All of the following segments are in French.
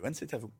Johan, c'est à vous.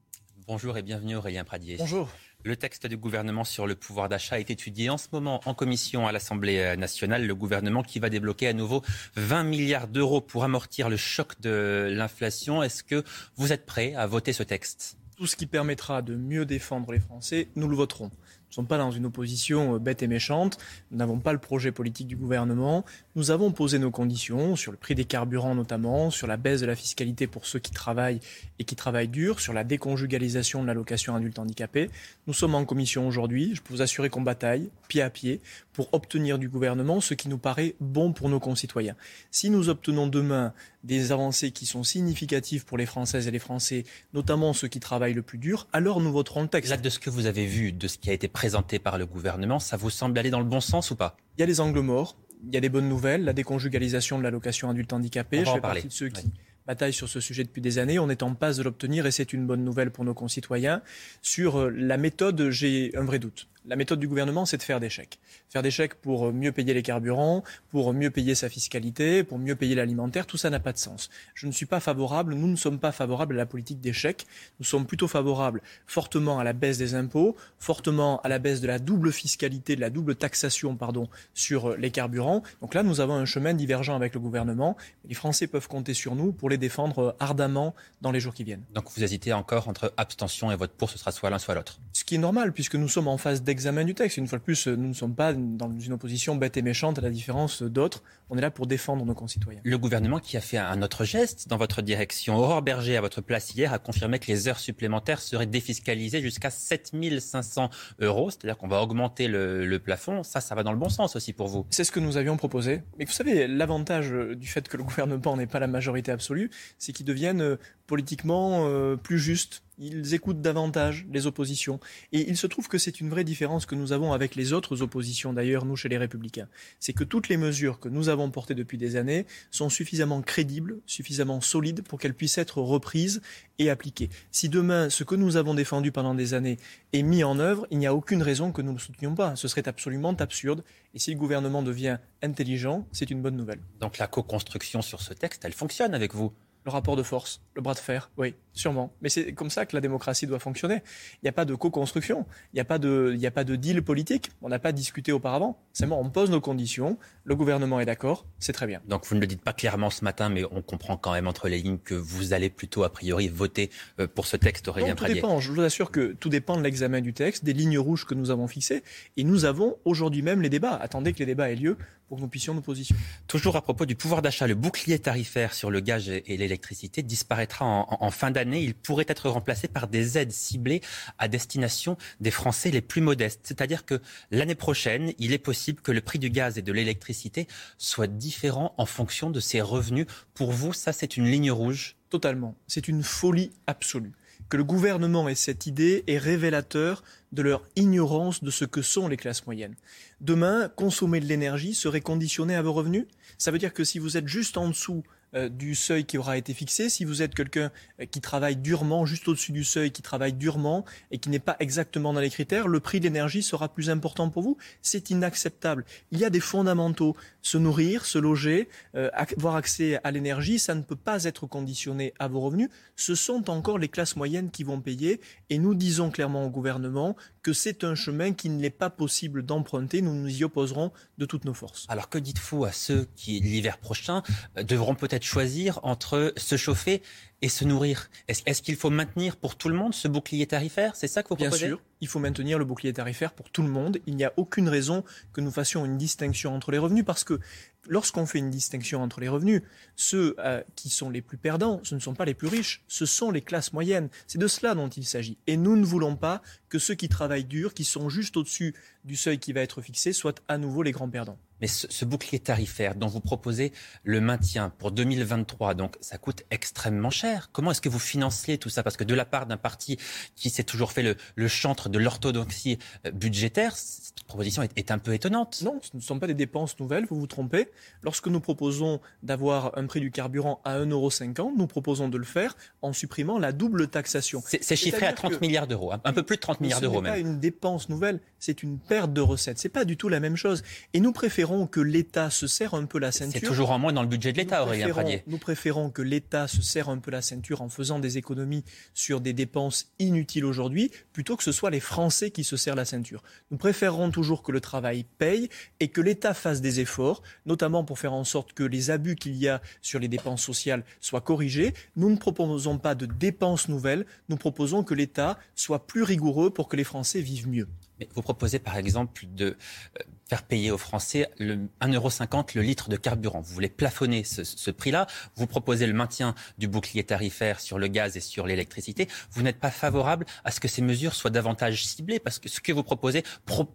Bonjour et bienvenue Aurélien Pradier. Bonjour. Le texte du gouvernement sur le pouvoir d'achat est étudié en ce moment en commission à l'Assemblée nationale. Le gouvernement qui va débloquer à nouveau 20 milliards d'euros pour amortir le choc de l'inflation. Est-ce que vous êtes prêt à voter ce texte? Tout ce qui permettra de mieux défendre les Français, nous le voterons. Nous ne sommes pas dans une opposition euh, bête et méchante. Nous n'avons pas le projet politique du gouvernement. Nous avons posé nos conditions sur le prix des carburants notamment, sur la baisse de la fiscalité pour ceux qui travaillent et qui travaillent dur, sur la déconjugalisation de l'allocation adulte handicapé. Nous sommes en commission aujourd'hui. Je peux vous assurer qu'on bataille pied à pied pour obtenir du gouvernement ce qui nous paraît bon pour nos concitoyens. Si nous obtenons demain des avancées qui sont significatives pour les Françaises et les Français, notamment ceux qui travaillent le plus dur, alors nous voterons le texte. Là, de ce que vous avez vu, de ce qui a été présenté par le gouvernement, ça vous semble aller dans le bon sens ou pas? Il y a les angles morts, il y a des bonnes nouvelles, la déconjugalisation de l'allocation adulte handicapé. Je fais parler. partie de ceux qui Oui. bataillent sur ce sujet depuis des années. On est en passe de l'obtenir et c'est une bonne nouvelle pour nos concitoyens. Sur euh, la méthode, j'ai un vrai doute. La méthode du gouvernement, c'est de faire des chèques. Faire des chèques pour euh, mieux payer les carburants, pour mieux payer sa fiscalité, pour mieux payer l'alimentaire, tout ça n'a pas de sens. Je ne suis pas favorable, nous ne sommes pas favorables à la politique des chèques. Nous sommes plutôt favorables fortement à la baisse des impôts, fortement à la baisse de la double fiscalité, de la double taxation, pardon, sur euh, les carburants. Donc là, nous avons un chemin divergent avec le gouvernement. Les Français peuvent compter sur nous pour les défendre euh, ardemment dans les jours qui viennent. Donc vous hésitez encore entre abstention et vote pour, ce sera soit l'un soit l'autre. Ce qui est normal, puisque nous sommes en phase d'examen du texte. Une fois de plus, nous ne sommes pas dans une opposition bête et méchante à la différence d'autres. On est là pour défendre nos concitoyens. Le gouvernement qui a fait un autre geste dans votre direction. Aurore Berger, à votre place hier, a confirmé que les heures supplémentaires seraient défiscalisées jusqu'à 7500 euros. C'est-à-dire qu'on va augmenter le, le plafond. Ça, ça va dans le bon sens aussi pour vous. C'est ce que nous avions proposé. Mais vous savez, l'avantage du fait que le gouvernement n'est pas la majorité absolue, c'est qu'ils deviennent euh, politiquement euh, plus justes. Ils écoutent davantage les oppositions. Et il se trouve que c'est une vraie différence que nous avons avec les autres oppositions, d'ailleurs, nous, chez les Républicains. C'est que toutes les mesures que nous avons portées depuis des années sont suffisamment crédibles, suffisamment solides pour qu'elles puissent être reprises et appliquées. Si demain, ce que nous avons défendu pendant des années est mis en œuvre, il n'y a aucune raison que nous ne le soutenions pas. Ce serait absolument absurde. Et si le gouvernement devient intelligent, c'est une bonne nouvelle. Donc la co-construction sur ce texte, elle fonctionne avec vous? Le rapport de force, le bras de fer, oui, sûrement. Mais c'est comme ça que la démocratie doit fonctionner. Il n'y a pas de co-construction, il n'y a, pas de- il n'y a pas de deal politique, on n'a pas discuté auparavant. Seulement, on pose nos conditions, le gouvernement est d'accord, c'est très bien. Donc vous ne le dites pas clairement ce matin, mais on comprend quand même entre les lignes que vous allez plutôt a priori voter euh, pour ce texte, Aurélien Donc, tout Pradier. dépend, je vous assure que tout dépend de l'examen du texte, des lignes rouges que nous avons fixées, et nous avons aujourd'hui même les débats. Attendez que les débats aient lieu pour que nous puissions nous positionner. Toujours à propos du pouvoir d'achat, le bouclier tarifaire sur le gaz et et l'électricité disparaîtra en, en- fin d'année. Il pourrait être remplacé par des aides ciblées à destination des Français les plus modestes. C'est-à-dire que l'année prochaine, il est possible que le prix du gaz et de l'électricité soit différent en fonction de ses revenus. Pour vous, ça, c'est une ligne rouge? Totalement. C'est une folie absolue. Que le gouvernement ait cette idée est révélateur de leur ignorance de ce que sont les classes moyennes. Demain, consommer de l'énergie serait conditionné à vos revenus? Ça veut dire que si vous êtes juste en dessous du seuil qui aura été fixé, si vous êtes quelqu'un euh, qui travaille durement, juste au-dessus du seuil, qui travaille durement et qui n'est pas exactement dans les critères, le prix de l'énergie sera plus important pour vous. C'est inacceptable. Il y a des fondamentaux. Se nourrir, se loger, euh, avoir accès à l'énergie, ça ne peut pas être conditionné à vos revenus. Ce sont encore les classes moyennes qui vont payer. Et nous disons clairement au gouvernement que c'est un chemin qu'il n'est pas possible d'emprunter. Nous nous y opposerons de toutes nos forces. Alors que dites-vous à ceux qui, l'hiver prochain, euh, devront peut-être choisir entre se chauffer et se nourrir Est-ce qu'il faut maintenir pour tout le monde ce bouclier tarifaire? C'est ça que vous Bien proposez? sûr, il faut maintenir le bouclier tarifaire pour tout le monde. Il n'y a aucune raison que nous fassions une distinction entre les revenus parce que lorsqu'on fait une distinction entre les revenus, ceux euh, qui sont les plus perdants, ce ne sont pas les plus riches, ce sont les classes moyennes. C'est de cela dont il s'agit. Et nous ne voulons pas que ceux qui travaillent dur, qui sont juste au-dessus du seuil qui va être fixé, soient à nouveau les grands perdants. Mais ce, bouclier tarifaire dont vous proposez le maintien pour 2023, donc ça coûte extrêmement cher. Comment est-ce que vous financez tout ça? Parce que de la part d'un parti qui s'est toujours fait le, chantre de l'orthodoxie euh, budgétaire, cette proposition est, un peu étonnante. Non, ce ne sont pas des dépenses nouvelles, vous vous trompez. Lorsque nous proposons d'avoir un prix du carburant à 1,50€, nous proposons de le faire en supprimant la double taxation. C'est chiffré à 30 milliards d'euros, un peu plus de 30 milliards d'euros même. Ce n'est pas une dépense nouvelle, c'est une perte de recettes. C'est pas du tout la même chose. Et nous préférons que l'État se serre un peu la ceinture. C'est toujours en moins dans le budget de l'État, Aurélien Pradier. Nous préférons que l'État se serre un peu la ceinture en faisant des économies sur des dépenses inutiles aujourd'hui, plutôt que ce soit les Français qui se serrent la ceinture. Nous préférons toujours que le travail paye et que l'État fasse des efforts, notamment pour faire en sorte que les abus qu'il y a sur les dépenses sociales soient corrigés. Nous ne proposons pas de dépenses nouvelles, nous proposons que l'État soit plus rigoureux pour que les Français vivent mieux. Mais vous proposez par exemple de euh, faire payer aux Français le 1,50€ le litre de carburant. Vous voulez plafonner ce, prix-là. Vous proposez le maintien du bouclier tarifaire sur le gaz et sur l'électricité. Vous n'êtes pas favorable à ce que ces mesures soient davantage ciblées parce que ce que vous proposez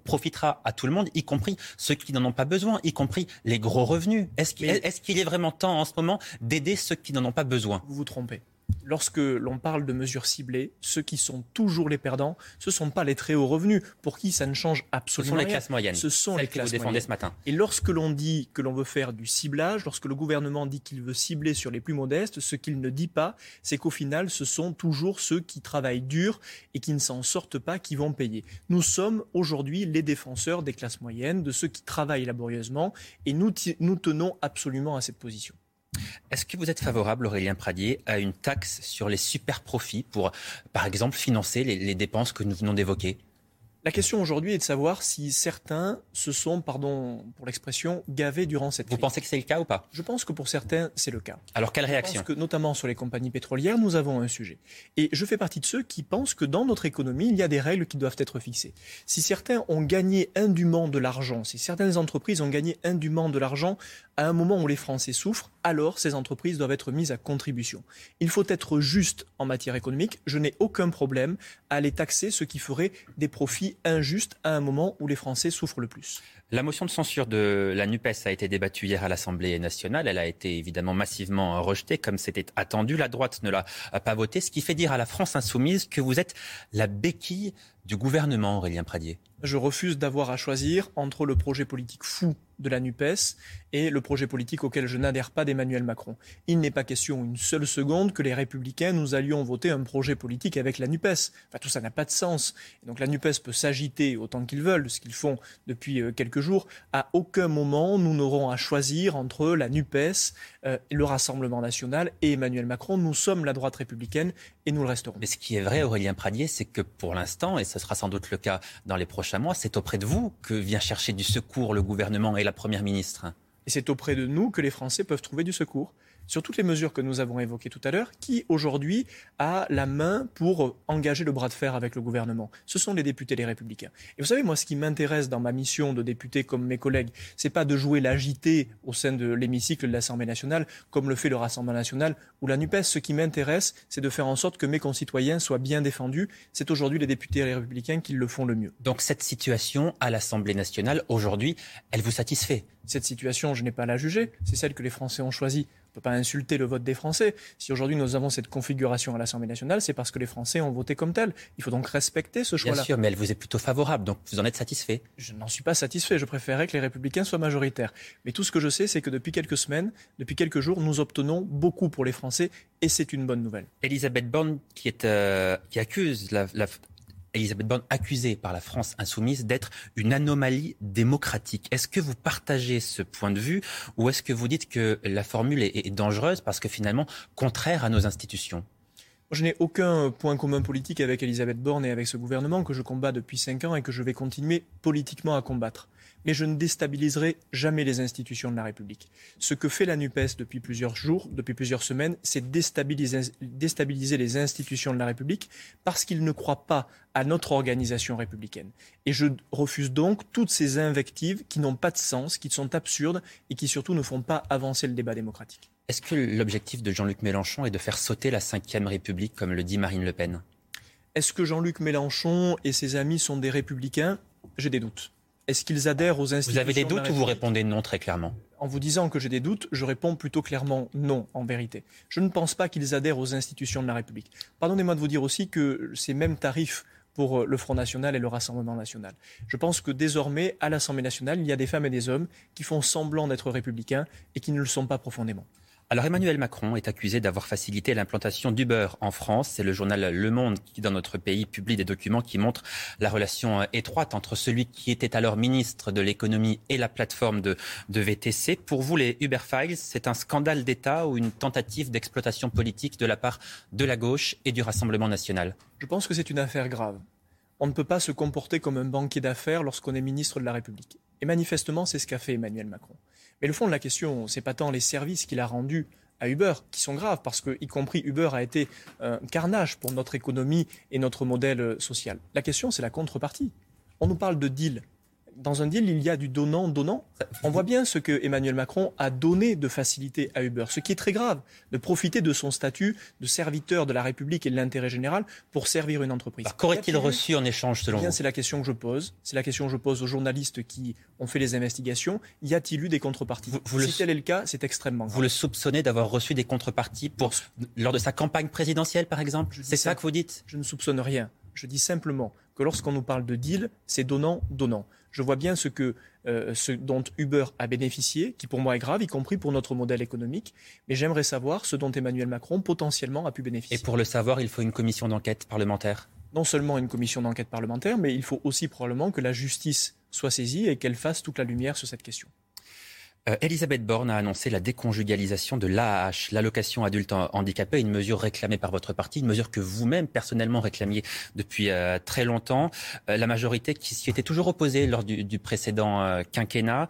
profitera à tout le monde, y compris ceux qui n'en ont pas besoin, y compris les gros revenus. Est-ce qu'il est, est vraiment temps en ce moment d'aider ceux qui n'en ont pas besoin? Vous vous trompez lorsque l'on parle de mesures ciblées, ceux qui sont toujours les perdants, ce ne sont pas les très hauts revenus, pour qui ça ne change absolument rien. Ce sont les classes moyennes. Ce sont les classes moyennes. ce matin. Et lorsque l'on dit que l'on veut faire du ciblage, lorsque le gouvernement dit qu'il veut cibler sur les plus modestes, ce qu'il ne dit pas, c'est qu'au final, ce sont toujours ceux qui travaillent dur et qui ne s'en sortent pas qui vont payer. Nous sommes aujourd'hui les défenseurs des classes moyennes, de ceux qui travaillent laborieusement, et nous, nous tenons absolument à cette position. Est-ce que vous êtes favorable, Aurélien Pradier, à une taxe sur les super profits pour, par exemple, financer les, dépenses que nous venons d'évoquer? La question aujourd'hui est de savoir si certains se sont, pardon pour l'expression, gavés durant cette crise. Vous pensez que c'est le cas ou pas? Je pense que pour certains, c'est le cas. Alors quelle réaction Je pense que notamment sur les compagnies pétrolières, nous avons un sujet. Et je fais partie de ceux qui pensent que dans notre économie, il y a des règles qui doivent être fixées. Si certains ont gagné indûment de l'argent, si certaines entreprises ont gagné indûment de l'argent à un moment où les Français souffrent, alors ces entreprises doivent être mises à contribution. Il faut être juste en matière économique. Je n'ai aucun problème à les taxer, ce qui ferait des profits injustes à un moment où les Français souffrent le plus. La motion de censure de la NUPES a été débattue hier à l'Assemblée nationale. Elle a été évidemment massivement rejetée, comme c'était attendu. La droite ne l'a pas votée, ce qui fait dire à la France insoumise que vous êtes la béquille du gouvernement, Aurélien Pradier. Je refuse d'avoir à choisir entre le projet politique fou de la NUPES et le projet politique auquel je n'adhère pas d'Emmanuel Macron. Il n'est pas question une seule seconde que les républicains nous allions voter un projet politique avec la NUPES. Enfin, tout ça n'a pas de sens. donc la NUPES peut s'agiter autant qu'ils veulent, ce qu'ils font depuis euh, quelques jours. À aucun moment, nous n'aurons à choisir entre la NUPES, euh, le Rassemblement national et Emmanuel Macron. Nous sommes la droite républicaine et nous le resterons. Mais ce qui est vrai, Aurélien Pradier, c'est que pour l'instant, et ce sera sans doute le cas dans les prochains mois, c'est auprès de vous que vient chercher du secours le gouvernement et la Première ministre. Et c'est auprès de nous que les Français peuvent trouver du secours sur toutes les mesures que nous avons évoquées tout à l'heure, qui aujourd'hui a la main pour engager le bras de fer avec le gouvernement Ce sont les députés les républicains. Et vous savez, moi, ce qui m'intéresse dans ma mission de député comme mes collègues, c'est pas de jouer l'agité au sein de l'hémicycle de l'Assemblée nationale, comme le fait le Rassemblement national ou la NUPES. Ce qui m'intéresse, c'est de faire en sorte que mes concitoyens soient bien défendus. C'est aujourd'hui les députés les républicains qui le font le mieux. Donc cette situation à l'Assemblée nationale, aujourd'hui, elle vous satisfait? Cette situation, je n'ai pas à la juger. C'est celle que les Français ont choisie ne peut pas insulter le vote des Français. Si aujourd'hui nous avons cette configuration à l'Assemblée nationale, c'est parce que les Français ont voté comme tel. Il faut donc respecter ce choix-là. Bien sûr, mais elle vous est plutôt favorable, donc vous en êtes satisfait Je n'en suis pas satisfait. Je préférerais que les Républicains soient majoritaires. Mais tout ce que je sais, c'est que depuis quelques semaines, depuis quelques jours, nous obtenons beaucoup pour les Français, et c'est une bonne nouvelle. Elisabeth Borne, qui, est, euh, qui accuse la, la Elisabeth Borne accusée par la France insoumise d'être une anomalie démocratique. Est-ce que vous partagez ce point de vue ou est-ce que vous dites que la formule est, dangereuse parce que finalement contraire à nos institutions? Je n'ai aucun point commun politique avec Elisabeth Borne et avec ce gouvernement que je combats depuis cinq ans et que je vais continuer politiquement à combattre mais je ne déstabiliserai jamais les institutions de la République. Ce que fait la NUPES depuis plusieurs jours, depuis plusieurs semaines, c'est déstabiliser, déstabiliser les institutions de la République parce qu'ils ne croient pas à notre organisation républicaine. Et je refuse donc toutes ces invectives qui n'ont pas de sens, qui sont absurdes et qui surtout ne font pas avancer le débat démocratique. Est-ce que l'objectif de Jean-Luc Mélenchon est de faire sauter la Ve République, comme le dit Marine Le Pen? Est-ce que Jean-Luc Mélenchon et ses amis sont des républicains? J'ai des doutes. Est-ce qu'ils adhèrent aux institutions Vous avez des doutes ou vous répondez non très clairement En vous disant que j'ai des doutes, je réponds plutôt clairement non, en vérité. Je ne pense pas qu'ils adhèrent aux institutions de la République. Pardonnez-moi de vous dire aussi que ces mêmes tarifs pour euh, le Front National et le Rassemblement National. Je pense que désormais, à l'Assemblée nationale, il y a des femmes et des hommes qui font semblant d'être républicains et qui ne le sont pas profondément. Alors Emmanuel Macron est accusé d'avoir facilité l'implantation d'Uber en France. C'est le journal Le Monde qui, dans notre pays, publie des documents qui montrent la relation euh, étroite entre celui qui était alors ministre de l'économie et la plateforme de, de VTC. Pour vous, les Uber Files, c'est un scandale d'État ou une tentative d'exploitation politique de la part de la gauche et du Rassemblement national? Je pense que c'est une affaire grave. On ne peut pas se comporter comme un banquier d'affaires lorsqu'on est ministre de la République. Et manifestement, c'est ce qu'a fait Emmanuel Macron. Mais le fond de la question, c'est pas tant les services qu'il a rendus à Uber, qui sont graves, parce que, y compris Uber a été un carnage pour notre économie et notre modèle social. La question, c'est la contrepartie. On nous parle de deal dans un deal, il y a du donnant-donnant. On voit bien ce que Emmanuel Macron a donné de facilité à Uber, ce qui est très grave, de profiter de son statut de serviteur de la République et de l'intérêt général pour servir une entreprise. Qu'aurait-il reçu en échange selon bien, vous? C'est la question que je pose. C'est la question que je pose aux journalistes qui ont fait les investigations. Y a-t-il eu des contreparties? Vous, Si tel est le cas, c'est extrêmement grave. Vous le soupçonnez d'avoir reçu des contreparties pour, lors de sa campagne présidentielle, par exemple? C'est ça que vous dites? Je ne soupçonne rien. Je dis simplement que lorsqu'on nous parle de deal, c'est donnant-donnant. Je vois bien ce, que, euh, ce dont Uber a bénéficié, qui pour moi est grave, y compris pour notre modèle économique. Mais j'aimerais savoir ce dont Emmanuel Macron potentiellement a pu bénéficier. Et pour le savoir, il faut une commission d'enquête parlementaire Non seulement une commission d'enquête parlementaire, mais il faut aussi probablement que la justice soit saisie et qu'elle fasse toute la lumière sur cette question. Euh, Elisabeth Borne a annoncé la déconjugalisation de l'AAH, l'allocation adulte handicapé, une mesure réclamée par votre parti, une mesure que vous-même personnellement réclamiez depuis euh, très longtemps. Euh, la majorité qui s'y était toujours opposée lors du, du précédent quinquennat.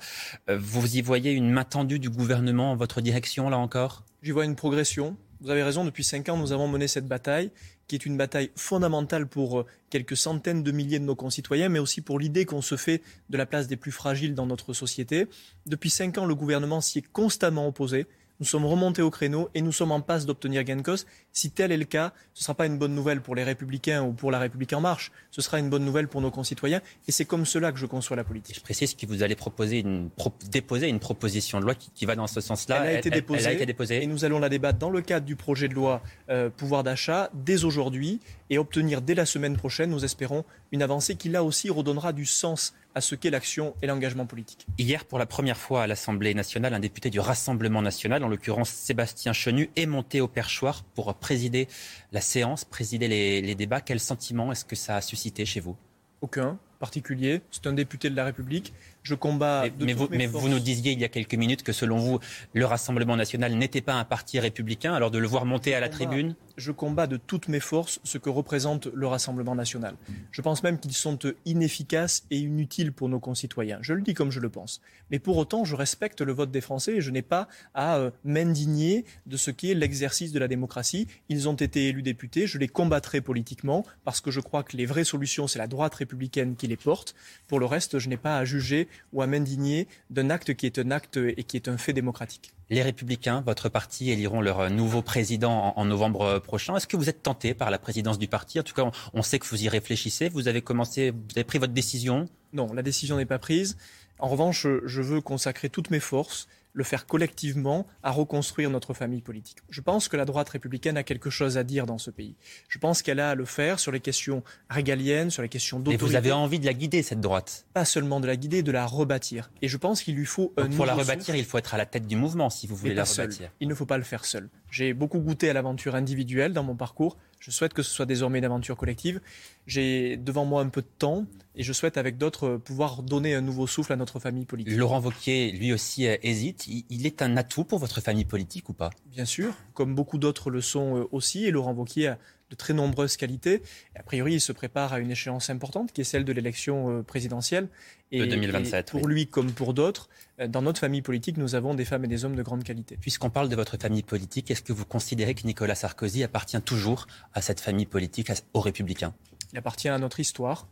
vous y voyez une main tendue du gouvernement en votre direction, là encore? J'y vois une progression. Vous avez raison, depuis cinq ans, nous avons mené cette bataille qui est une bataille fondamentale pour euh, quelques centaines de milliers de nos concitoyens, mais aussi pour l'idée qu'on se fait de la place des plus fragiles dans notre société. Depuis cinq ans, le gouvernement s'y est constamment opposé. Nous sommes remontés au créneau et nous sommes en passe d'obtenir gain de cause. Si tel est le cas, ce ne sera pas une bonne nouvelle pour les Républicains ou pour la République en marche. Ce sera une bonne nouvelle pour nos concitoyens. Et c'est comme cela que je conçois la politique. Je précise que vous allez proposer une, déposer une proposition de loi qui, va dans ce sens-là. Elle, a été déposée. Et nous allons la débattre dans le cadre du projet de loi euh, pouvoir d'achat dès aujourd'hui et obtenir dès la semaine prochaine, nous espérons, une avancée qui là aussi redonnera du sens à ce qu'est l'action et l'engagement politique. Hier, pour la première fois à l'Assemblée nationale, un député du Rassemblement national, en l'occurrence Sébastien Chenu, est monté au perchoir pour présider la séance, présider les, les débats. Quel sentiment est-ce que ça a suscité chez vous? Aucun particulier. C'est un député de la République. Je combats. Mais, vous, mais vous, nous disiez il y a quelques minutes que selon vous, le Rassemblement national n'était pas un parti républicain. Alors de le voir monter à la tribune Je combats de toutes mes forces ce que représente le Rassemblement national. Je pense même qu'ils sont inefficaces et inutiles pour nos concitoyens. Je le dis comme je le pense. Mais pour autant, je respecte le vote des Français et je n'ai pas à euh, m'indigner de ce qu'est l'exercice de la démocratie. Ils ont été élus députés. Je les combattrai politiquement parce que je crois que les vraies solutions, c'est la droite républicaine qui les porte. Pour le reste, je n'ai pas à juger ou à m'indigner d'un acte qui est un acte et qui est un fait démocratique. Les Républicains, votre parti, éliront leur nouveau président en, novembre prochain. Est-ce que vous êtes tenté par la présidence du parti? En tout cas, on, sait que vous y réfléchissez. Vous avez commencé, vous avez pris votre décision? Non, la décision n'est pas prise. En revanche, je veux consacrer toutes mes forces le faire collectivement à reconstruire notre famille politique. Je pense que la droite républicaine a quelque chose à dire dans ce pays. Je pense qu'elle a à le faire sur les questions régaliennes, sur les questions d'autorité. Et vous avez envie de la guider, cette droite Pas seulement de la guider, de la rebâtir. Et je pense qu'il lui faut un Pour la rebâtir, il faut être à la tête du mouvement, si vous voulez la rebâtir. Il ne faut pas le faire seul. J'ai beaucoup goûté à l'aventure individuelle dans mon parcours. Je souhaite que ce soit désormais une aventure collective. J'ai devant moi un peu de temps et je souhaite avec d'autres pouvoir donner un nouveau souffle à notre famille politique. Laurent Wauquiez, lui aussi, euh, hésite. Il est un atout pour votre famille politique ou pas? Bien sûr, comme beaucoup d'autres le sont euh, aussi. Et Laurent Wauquiez a de très nombreuses qualités. a priori, il se prépare à une échéance importante qui est celle de l'élection euh, présidentielle. Et, de 2027. pour lui comme pour d'autres, dans notre famille politique, nous avons des femmes et des hommes de grande qualité. Puisqu'on parle de votre famille politique, est-ce que vous considérez que Nicolas Sarkozy appartient toujours à cette famille politique, aux Républicains? Il appartient à notre histoire,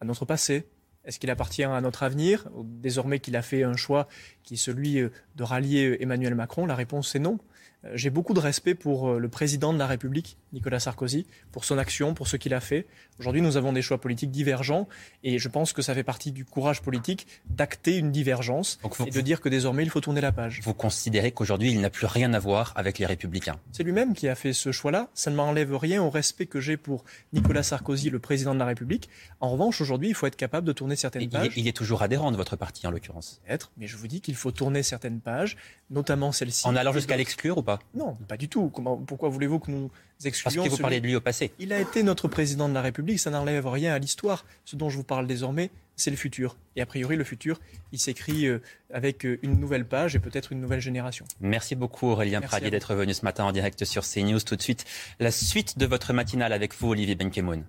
à notre passé Est-ce qu'il appartient à notre avenir? Désormais qu'il a fait un choix qui est celui euh, de rallier euh, Emmanuel Macron, la réponse est non. Euh, j'ai beaucoup de respect pour le président de la République Nicolas Sarkozy, pour son action, pour ce qu'il a fait. Aujourd'hui, nous avons des choix politiques divergents et je pense que ça fait partie du courage politique d'acter une divergence et de dire que désormais il faut tourner la page. Vous considérez qu'aujourd'hui il n'a plus rien à voir avec les Républicains? C'est lui-même qui a fait ce choix-là. Ça ne m'enlève rien au respect que j'ai pour Nicolas Sarkozy, le président de la République. En revanche, aujourd'hui, il faut être capable de tourner certaines pages. Il est, toujours adhérent de votre parti en l'occurrence? Être, mais je vous dis qu'il faut tourner certaines pages, notamment celle-ci. En allant jusqu'à l'exclure ou pas? Non, pas du tout. Comment, pourquoi voulez-vous que nous excluions Parce que vous parlez de lui au passé. Il a été notre président de la République, ça n'enlève rien à l'histoire. Ce dont je vous parle désormais, c'est le futur. Et a priori, le futur, il s'écrit euh, avec euh, une nouvelle page et peut-être une nouvelle génération. Merci beaucoup Aurélien Pradier d'être venu ce matin en direct sur CNews. Tout de suite, la suite de votre matinale avec vous, Olivier Benkemoun.